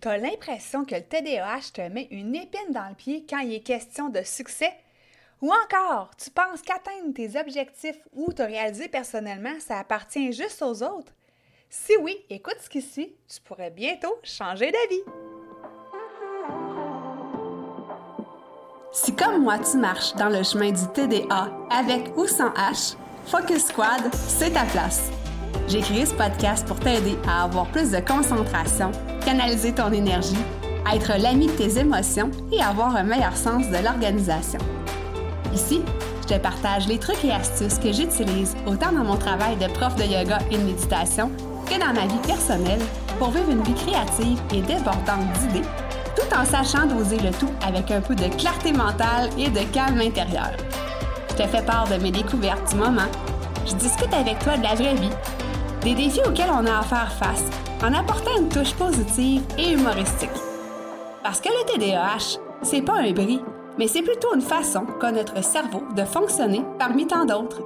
T'as l'impression que le TDAH te met une épine dans le pied quand il est question de succès? Ou encore, tu penses qu'atteindre tes objectifs ou te réaliser personnellement, ça appartient juste aux autres? Si oui, écoute ce qui suit, tu pourrais bientôt changer d'avis. Si comme moi tu marches dans le chemin du TDA avec ou sans H, Focus Squad, c'est ta place. J'ai créé ce podcast pour t'aider à avoir plus de concentration, canaliser ton énergie, être l'ami de tes émotions et avoir un meilleur sens de l'organisation. Ici, je te partage les trucs et astuces que j'utilise autant dans mon travail de prof de yoga et de méditation que dans ma vie personnelle pour vivre une vie créative et débordante d'idées, tout en sachant doser le tout avec un peu de clarté mentale et de calme intérieur. Je te fais part de mes découvertes du moment. Je discute avec toi de la vraie vie des défis auxquels on a à faire face en apportant une touche positive et humoristique. Parce que le TDAH, c'est pas un bris, mais c'est plutôt une façon qu'a notre cerveau de fonctionner parmi tant d'autres.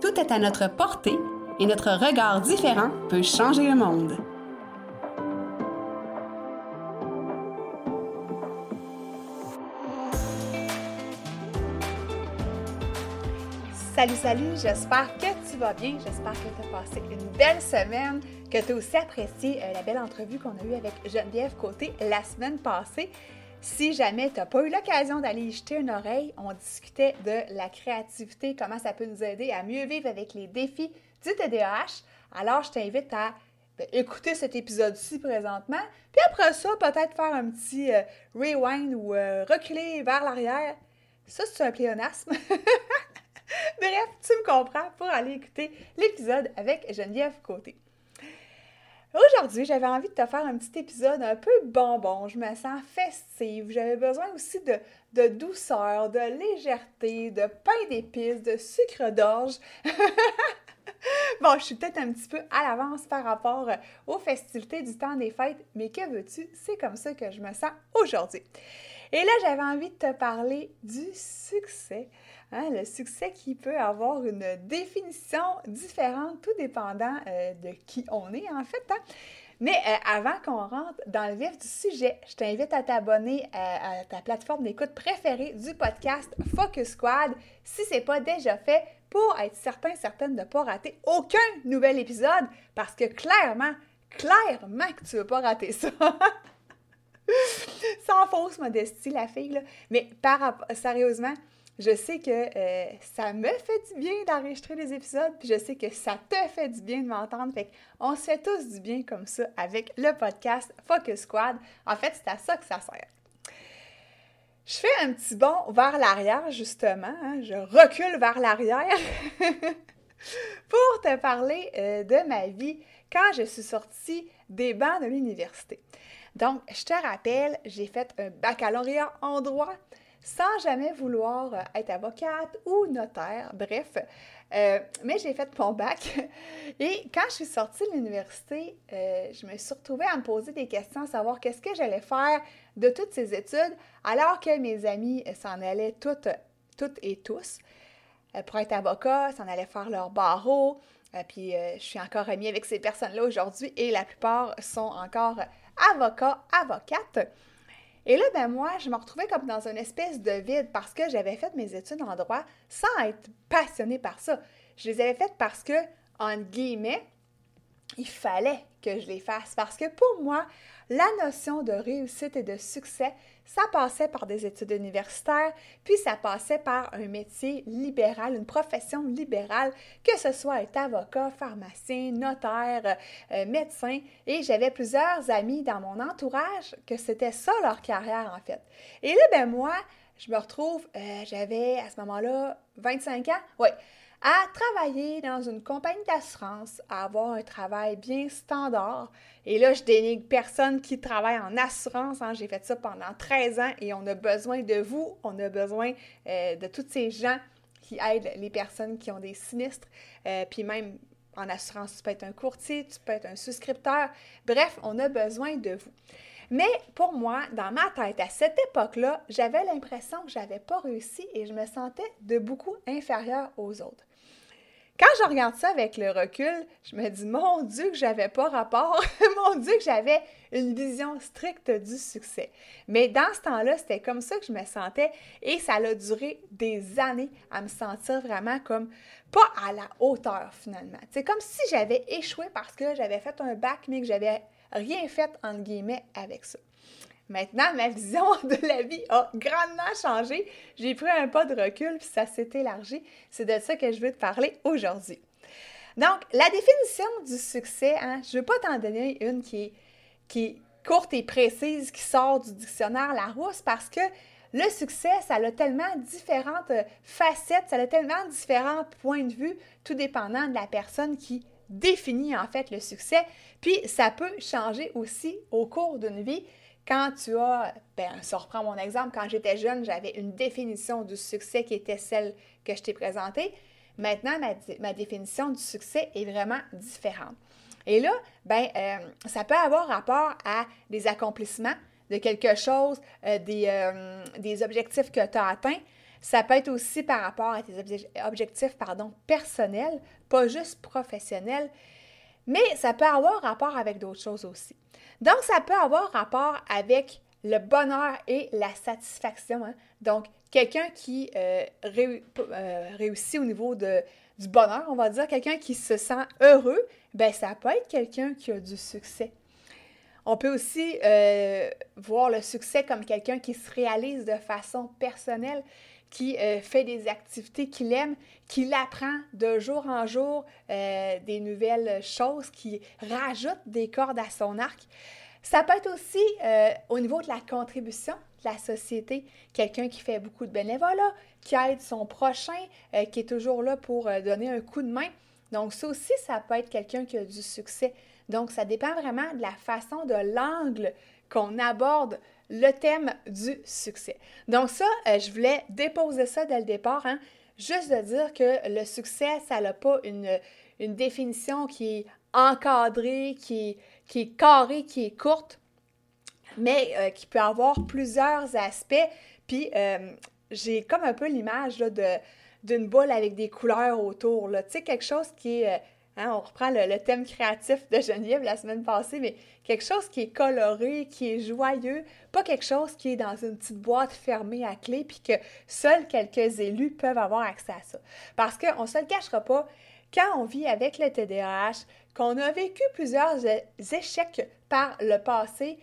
Tout est à notre portée et notre regard différent peut changer le monde. Salut, salut, j'espère que tu vas bien, j'espère que tu as passé une belle semaine, que tu as aussi apprécié euh, la belle entrevue qu'on a eue avec Geneviève Côté la semaine passée. Si jamais tu n'as pas eu l'occasion d'aller y jeter une oreille, on discutait de la créativité, comment ça peut nous aider à mieux vivre avec les défis du TDAH. Alors, je t'invite à ben, écouter cet épisode-ci présentement, puis après ça, peut-être faire un petit euh, rewind ou euh, reculer vers l'arrière. Ça, c'est un pléonasme. Bref, tu me comprends pour aller écouter l'épisode avec Geneviève Côté. Aujourd'hui, j'avais envie de te faire un petit épisode un peu bonbon. Je me sens festive. J'avais besoin aussi de, de, douceur, de légèreté, de pain d'épices, de sucre d'orge. bon, je suis peut-être un petit peu à l'avance par rapport aux festivités du temps des fêtes, mais que veux-tu? C'est comme ça que je me sens aujourd'hui. Et là, j'avais envie de te parler du succès. Hein, le succès qui peut avoir une définition différente, tout dépendant euh, de qui on est en fait. Hein. Mais euh, avant qu'on rentre dans le vif du sujet, je t'invite à t'abonner à, à, ta plateforme d'écoute préférée du podcast Focus Squad si ce n'est pas déjà fait pour être certain, certaine de ne pas rater aucun nouvel épisode parce que clairement, clairement que tu ne veux pas rater ça. Sans fausse modestie, la fille. Mais par, sérieusement, je sais que euh, ça me fait du bien d'enregistrer des épisodes, puis je sais que ça te fait du bien de m'entendre. Fait qu'on se fait tous du bien comme ça avec le podcast Focus Squad. En fait, c'est à ça que ça sert. Je fais un petit bond vers l'arrière, justement. Hein. je recule vers l'arrière pour te parler euh, de ma vie quand je suis sortie des bancs de l'université. Donc, je te rappelle, j'ai fait un baccalauréat en droit sans jamais vouloir euh, être avocate ou notaire, bref. Euh, mais j'ai fait mon bac et quand je suis sortie de l'université, euh, je me suis retrouvée à me poser des questions, à savoir qu'est-ce que j'allais faire de toutes ces études, alors que mes amis s'en allaient toutes, toutes et tous pour être avocat, s'en allaient faire leur barreau. puis je suis encore amie avec ces personnes-là aujourd'hui et la plupart sont encore avocats, avocates. Et là, ben moi, je me retrouvais comme dans une espèce de vide parce que j'avais fait mes études en droit sans être passionnée par ça. Je les avais faites parce que, en guillemets, il fallait que je les fasse parce que pour moi, la notion de réussite et de succès, ça passait par des études universitaires, puis ça passait par un métier libéral, une profession libérale, que ce soit être avocat, pharmacien, notaire, euh, médecin. Et j'avais plusieurs amis dans mon entourage que c'était ça leur carrière en fait. Et là, ben moi, je me retrouve, euh, j'avais à ce moment-là 25 ans, oui à travailler dans une compagnie d'assurance, à avoir un travail bien standard. Et là, je dénigre personne qui travaille en assurance. Hein. J'ai fait ça pendant 13 ans et on a besoin de vous, on a besoin euh, de tous ces gens qui aident les personnes qui ont des sinistres. Euh, puis même en assurance, tu peux être un courtier, tu peux être un souscripteur. Bref, on a besoin de vous. Mais pour moi, dans ma tête, à cette époque-là, j'avais l'impression que je n'avais pas réussi et je me sentais de beaucoup inférieure aux autres. Quand je regarde ça avec le recul, je me dis, mon Dieu, que j'avais pas rapport, mon Dieu, que j'avais une vision stricte du succès. Mais dans ce temps-là, c'était comme ça que je me sentais et ça a duré des années à me sentir vraiment comme pas à la hauteur finalement. C'est comme si j'avais échoué parce que j'avais fait un bac, mais que j'avais rien fait, entre guillemets, avec ça. Maintenant, ma vision de la vie a grandement changé. J'ai pris un pas de recul, puis ça s'est élargi. C'est de ça que je veux te parler aujourd'hui. Donc, la définition du succès, hein, je ne veux pas t'en donner une qui est, qui est courte et précise, qui sort du dictionnaire Larousse, parce que le succès, ça a tellement différentes facettes, ça a tellement différents points de vue, tout dépendant de la personne qui définit en fait le succès. Puis, ça peut changer aussi au cours d'une vie. Quand tu as, ben, ça reprend mon exemple, quand j'étais jeune, j'avais une définition du succès qui était celle que je t'ai présentée. Maintenant, ma, définition du succès est vraiment différente. Et là, ben, euh, ça peut avoir rapport à des accomplissements de quelque chose, euh, des, euh, des, objectifs que tu as atteints. Ça peut être aussi par rapport à tes objectifs pardon, personnels, pas juste professionnels, mais ça peut avoir rapport avec d'autres choses aussi. Donc, ça peut avoir rapport avec le bonheur et la satisfaction. Hein. Donc, quelqu'un qui euh, euh, réussit au niveau de, du bonheur, on va dire, quelqu'un qui se sent heureux, ben ça peut être quelqu'un qui a du succès. On peut aussi euh, voir le succès comme quelqu'un qui se réalise de façon personnelle, qui fait des activités qu'il aime, qui apprend de jour en jour des nouvelles choses, qui rajoute des cordes à son arc. Ça peut être aussi euh, au niveau de la contribution de la société, quelqu'un qui fait beaucoup de bénévolat, qui aide son prochain, euh, qui est toujours là pour euh, donner un coup de main. Donc ça aussi, ça peut être quelqu'un qui a du succès. Donc ça dépend vraiment de la façon, de l'angle qu'on aborde le thème du succès. Donc ça, je voulais déposer ça dès le départ, hein. juste de dire que le succès, ça n'a pas une, une définition qui est encadrée, qui est qui est carrée, qui est courte, mais euh, qui peut avoir plusieurs aspects. Puis euh, j'ai comme un peu l'image d'une boule avec des couleurs autour. Tu sais, quelque chose qui est. Hein, on reprend le, thème créatif de Geneviève la semaine passée, mais quelque chose qui est coloré, qui est joyeux, pas quelque chose qui est dans une petite boîte fermée à clé, puis que seuls quelques élus peuvent avoir accès à ça. Parce qu'on ne se le cachera pas, quand on vit avec le TDAH, qu'on a vécu plusieurs échecs par le passé,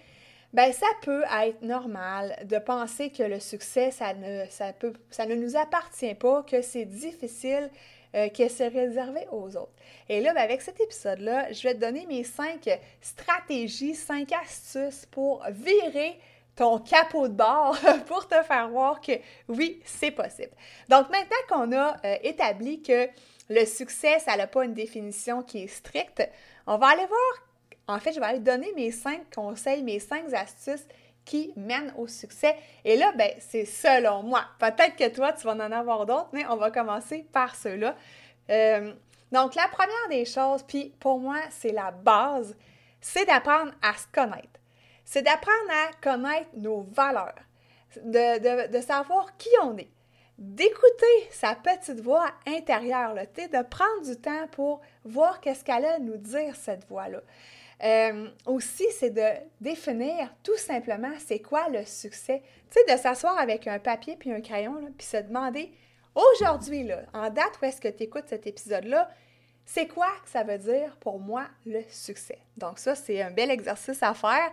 ben ça peut être normal de penser que le succès, ça ne, ça ne nous appartient pas, que c'est difficile, euh, que c'est réservé aux autres. Et là, ben avec cet épisode-là, je vais te donner mes cinq stratégies, cinq astuces pour virer ton capot de bord pour te faire voir que oui, c'est possible. Donc maintenant qu'on a euh, établi que le succès, ça n'a pas une définition qui est stricte. On va aller voir, en fait, je vais aller donner mes cinq conseils, mes cinq astuces qui mènent au succès. Et là, ben, c'est selon moi. Peut-être que toi, tu vas en avoir d'autres, mais on va commencer par ceux-là. Euh, donc, la première des choses, puis pour moi, c'est la base, c'est d'apprendre à se connaître. C'est d'apprendre à connaître nos valeurs, de, de savoir qui on est d'écouter sa petite voix intérieure, là, de prendre du temps pour voir qu'est-ce qu'elle a à nous dire, cette voix-là. Euh, aussi, c'est de définir tout simplement c'est quoi le succès. Tu sais, de s'asseoir avec un papier puis un crayon, puis se demander aujourd'hui, là, en date où est-ce que tu écoutes cet épisode-là, c'est quoi que ça veut dire pour moi le succès? Donc, ça, c'est un bel exercice à faire.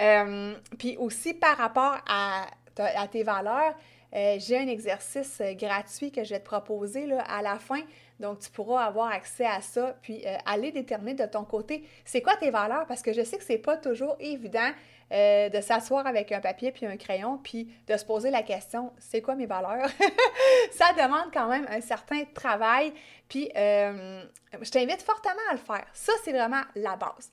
Euh, puis aussi par rapport à, à tes valeurs, euh, j'ai un exercice euh, gratuit que je vais te proposer là, à la fin. Donc, tu pourras avoir accès à ça, puis euh, aller déterminer de ton côté c'est quoi tes valeurs, parce que je sais que c'est pas toujours évident de s'asseour avec un papier puis un crayon, puis de se poser la question c'est quoi mes valeurs? Ça demande quand même un certain travail, puis je t'invite fortement à le faire. Ça, c'est vraiment la base.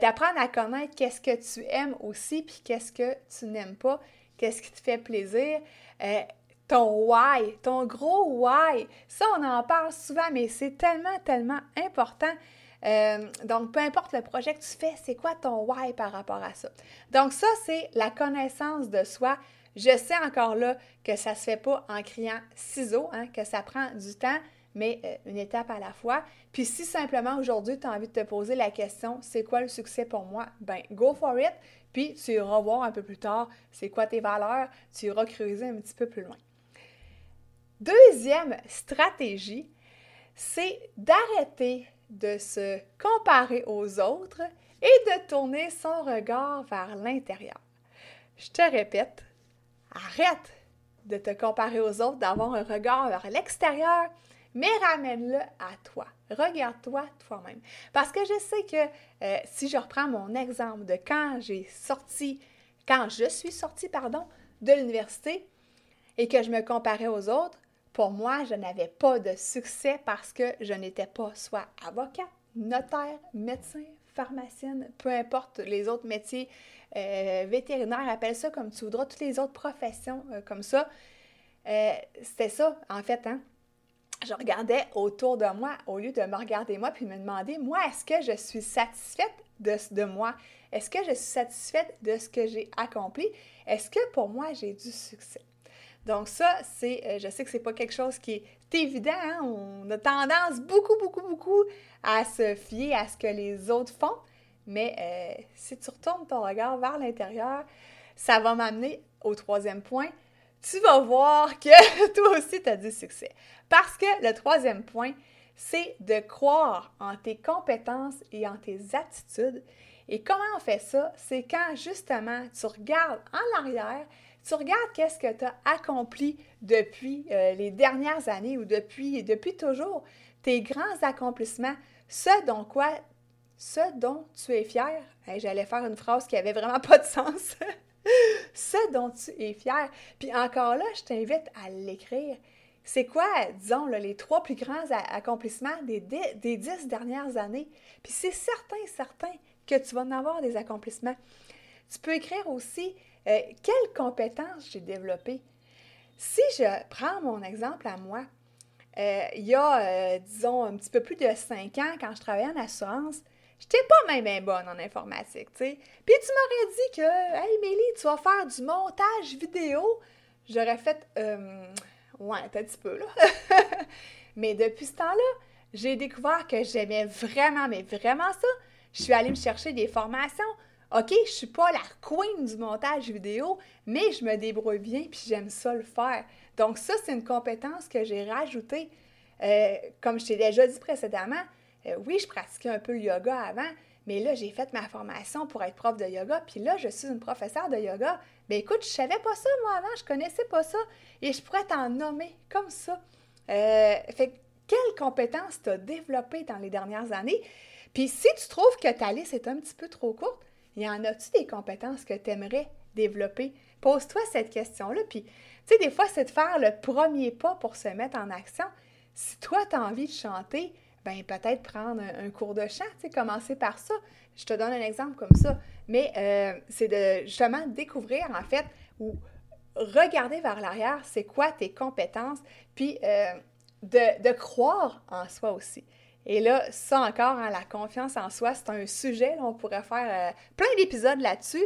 D'apprendre à connaître qu'est-ce que tu aimes aussi, puis qu'est-ce que tu n'aimes pas, qu'est-ce qui te fait plaisir? Euh, ton why, ton gros why. Ça, on en parle souvent, mais c'est tellement, tellement important. Euh, donc, peu importe le projet que tu fais, c'est quoi ton why par rapport à ça? Donc, ça, c'est la connaissance de soi. Je sais encore là que ça ne se fait pas en criant ciseaux, hein, que ça prend du temps, mais euh, une étape à la fois. Puis si simplement aujourd'hui, tu as envie de te poser la question, c'est quoi le succès pour moi? Ben, go for it. Puis tu iras voir un peu plus tard, c'est quoi tes valeurs, tu iras creuser un petit peu plus loin. Deuxième stratégie, c'est d'arrêter de se comparer aux autres et de tourner son regard vers l'intérieur. Je te répète, arrête de te comparer aux autres, d'avoir un regard vers l'extérieur, mais ramène-le à toi. Regarde-toi toi-même. Parce que je sais que euh, si je reprends mon exemple de quand j'ai sorti, quand je suis sortie, pardon, de l'université et que je me comparais aux autres, pour moi, je n'avais pas de succès parce que je n'étais pas soit avocat, notaire, médecin, pharmacienne, peu importe les autres métiers euh, vétérinaires, appelle ça comme tu voudras, toutes les autres professions euh, comme ça. Euh, c'était ça, en fait, hein? Je regardais autour de moi au lieu de me regarder moi puis me demander, moi, est-ce que je suis satisfaite de, de moi? Est-ce que je suis satisfaite de ce que j'ai accompli? Est-ce que pour moi, j'ai du succès? Donc ça, c'est, je sais que c'est pas quelque chose qui est évident, hein? on a tendance beaucoup, beaucoup, beaucoup à se fier à ce que les autres font, mais euh, si tu retournes ton regard vers l'intérieur, ça va m'amener au troisième point. Tu vas voir que toi aussi, tu as du succès. Parce que le troisième point, c'est de croire en tes compétences et en tes attitudes. Et comment on fait ça? C'est quand justement tu regardes en arrière, tu regardes qu'est-ce que tu as accompli depuis euh, les dernières années ou depuis, depuis toujours, tes grands accomplissements, ce dont quoi, ce dont tu es fier. J'allais faire une phrase qui avait vraiment pas de sens. ce dont tu es fier. Puis encore là, je t'invite à l'écrire. C'est quoi, disons, les trois plus grands accomplissements des, dix dernières années? Puis c'est certain, certain que tu vas en avoir des accomplissements. Tu peux écrire aussi euh, quelles compétences j'ai développées. Si je prends mon exemple à moi, euh, il y a, euh, disons, un petit peu plus de cinq ans, quand je travaillais en assurance, je n'étais pas même bonne en informatique, tu sais. Puis tu m'aurais dit que, hey Mélie, tu vas faire du montage vidéo. J'aurais fait, ouais, un petit peu, là. mais depuis ce temps-là, j'ai découvert que j'aimais vraiment, mais vraiment ça. Je suis allée me chercher des formations. OK, je suis pas la queen du montage vidéo, mais je me débrouille bien puis j'aime ça le faire. Donc ça, c'est une compétence que j'ai rajoutée. Euh, comme je t'ai déjà dit précédemment, euh, oui, je pratiquais un peu le yoga avant, mais là, j'ai fait ma formation pour être prof de yoga, puis là, je suis une professeure de yoga. Ben, écoute, je savais pas ça, moi, avant, je connaissais pas ça, et je pourrais t'en nommer comme ça. Euh, fait quelles compétences tu as développées dans les dernières années? Puis si tu trouves que ta liste est un petit peu trop courte, y en a-tu des compétences que tu aimerais développer? Pose-toi cette question-là. Puis, tu sais, des fois, c'est de faire le premier pas pour se mettre en action. Si toi, tu as envie de chanter, ben peut-être prendre un, cours de chant, tu commencer par ça. Je te donne un exemple comme ça. Mais euh, c'est de justement découvrir, en fait, ou regarder vers l'arrière, c'est quoi tes compétences, puis euh, de, croire en soi aussi. Et là, ça encore, hein, la confiance en soi, c'est un sujet, on pourrait faire euh, plein d'épisodes là-dessus,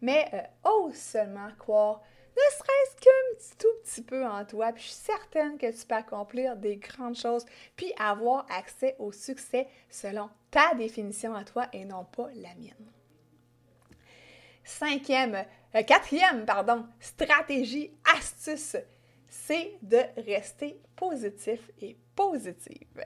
mais ose seulement croire, ne serait-ce qu'un petit tout petit peu en toi, puis je suis certaine que tu peux accomplir des grandes choses, puis avoir accès au succès selon ta définition à toi et non pas la mienne. Cinquième, euh, quatrième, pardon, stratégie, astuce, c'est de rester positif et positive.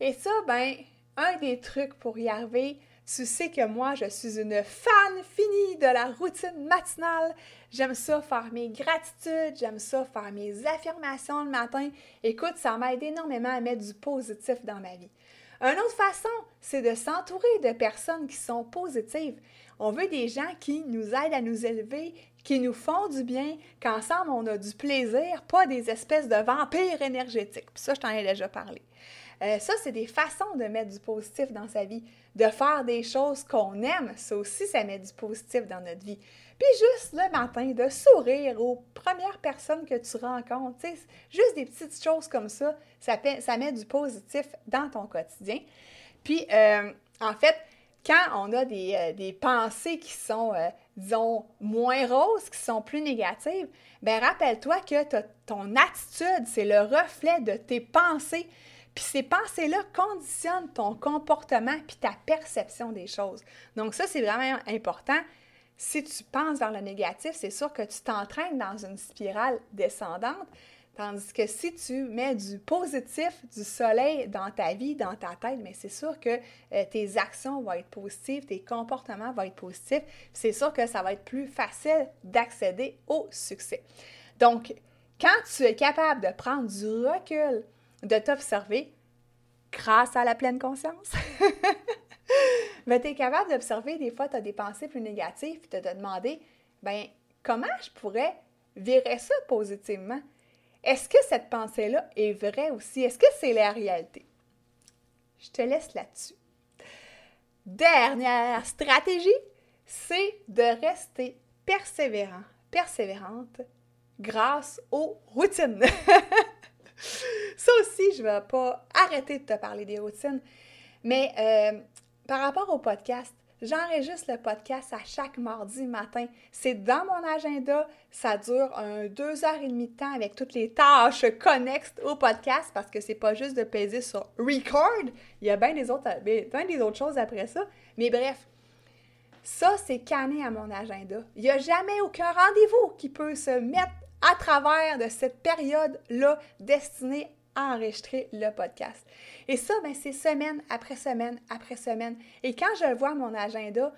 Et ça, ben, un des trucs pour y arriver, tu sais que moi, je suis une fan finie de la routine matinale. J'aime ça faire mes gratitudes, j'aime ça faire mes affirmations le matin. Écoute, ça m'aide énormément à mettre du positif dans ma vie. Une autre façon, c'est de s'entourer de personnes qui sont positives. On veut des gens qui nous aident à nous élever, qui nous font du bien, qu'ensemble on a du plaisir, pas des espèces de vampires énergétiques. Puis ça, je t'en ai déjà parlé. Euh, ça, c'est des façons de mettre du positif dans sa vie, de faire des choses qu'on aime. Ça aussi, ça met du positif dans notre vie. Puis juste le matin, de sourire aux premières personnes que tu rencontres. juste des petites choses comme ça, ça, ça, met du positif dans ton quotidien. Puis, euh, en fait, quand on a des, euh, pensées qui sont, disons, moins roses, qui sont plus négatives, ben rappelle-toi que ton attitude, c'est le reflet de tes pensées. Puis ces pensées-là conditionnent ton comportement puis ta perception des choses. Donc ça, c'est vraiment important. Si tu penses vers le négatif, c'est sûr que tu t'entraînes dans une spirale descendante. Tandis que si tu mets du positif, du soleil dans ta vie, dans ta tête, mais c'est sûr que euh, tes actions vont être positives, tes comportements vont être positifs. C'est sûr que ça va être plus facile d'accéder au succès. Donc, quand tu es capable de prendre du recul, de t'observer grâce à la pleine conscience, mais tu es capable d'observer des fois, tu as des pensées plus négatives, et de te demander, ben comment je pourrais virer ça positivement? Est-ce que cette pensée-là est vraie aussi? Est-ce que c'est la réalité? Je te laisse là-dessus. Dernière stratégie, c'est de rester persévérant, persévérante grâce aux routines. Ça aussi, je ne vais pas arrêter de te parler des routines. Mais euh, par rapport au podcast, J'enregistre le podcast à chaque mardi matin. C'est dans mon agenda. Ça dure un deux heures et demie de temps avec toutes les tâches connexes au podcast parce que c'est pas juste de peser sur record. Il y a bien des autres, ben, des autres choses après ça. Mais bref, ça, c'est canné à mon agenda. Il n'y a jamais aucun rendez-vous qui peut se mettre à travers de cette période-là destinée enregistrer le podcast. Et ça, ben, c'est semaine après semaine après semaine. Et quand je vois mon agenda,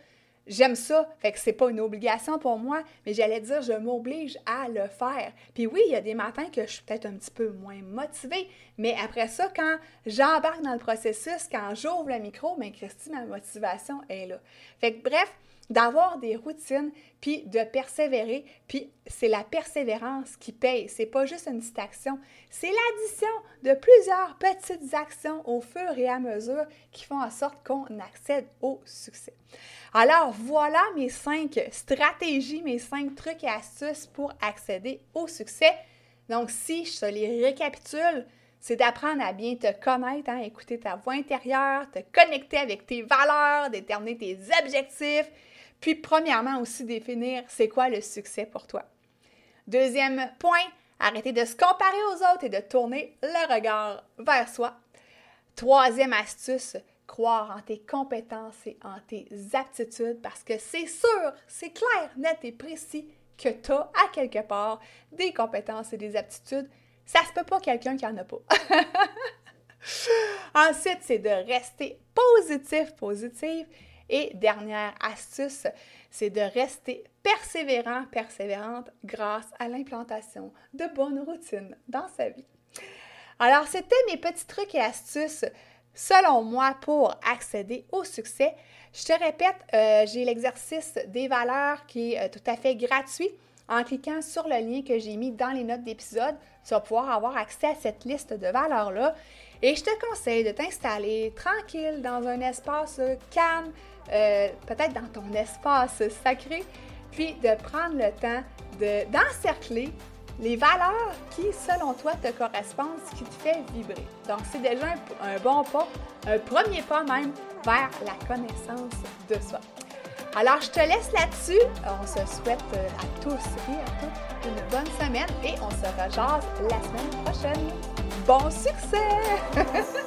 j'aime ça. Fait que c'est pas une obligation pour moi, mais j'allais dire, je m'oblige à le faire. Puis oui, il y a des matins que je suis peut-être un petit peu moins motivée, mais après ça, quand j'embarque dans le processus, quand j'ouvre le micro, mais ben, Christy, ma motivation est là. Fait que bref, d'avoir des routines, puis de persévérer, puis c'est la persévérance qui paye. C'est pas juste une petite action, c'est l'addition de plusieurs petites actions au fur et à mesure qui font en sorte qu'on accède au succès. Alors voilà mes cinq stratégies, mes cinq trucs et astuces pour accéder au succès. Donc si je te les récapitule, c'est d'apprendre à bien te connaître, hein, écouter ta voix intérieure, te connecter avec tes valeurs, déterminer tes objectifs, puis, premièrement, aussi définir c'est quoi le succès pour toi. Deuxième point, arrêter de se comparer aux autres et de tourner le regard vers soi. Troisième astuce, croire en tes compétences et en tes aptitudes parce que c'est sûr, c'est clair, net et précis que tu as à quelque part des compétences et des aptitudes. Ça se peut pas quelqu'un qui en a pas. Ensuite, c'est de rester positif, positive et dernière astuce, c'est de rester persévérant, persévérante grâce à l'implantation de bonnes routines dans sa vie. Alors, c'était mes petits trucs et astuces selon moi pour accéder au succès. Je te répète, euh, j'ai l'exercice des valeurs qui est euh, tout à fait gratuit. En cliquant sur le lien que j'ai mis dans les notes d'épisode, tu vas pouvoir avoir accès à cette liste de valeurs-là. Et je te conseille de t'installer tranquille dans un espace calme, euh, peut-être dans ton espace sacré, puis de prendre le temps d'encercler les valeurs qui, selon toi, te correspondent, ce qui te fait vibrer. Donc, c'est déjà un, bon pas, un premier pas même vers la connaissance de soi. Alors, je te laisse là-dessus. On se souhaite euh, à tous et à toutes une bonne semaine et on se rejase la semaine prochaine. Bon succès!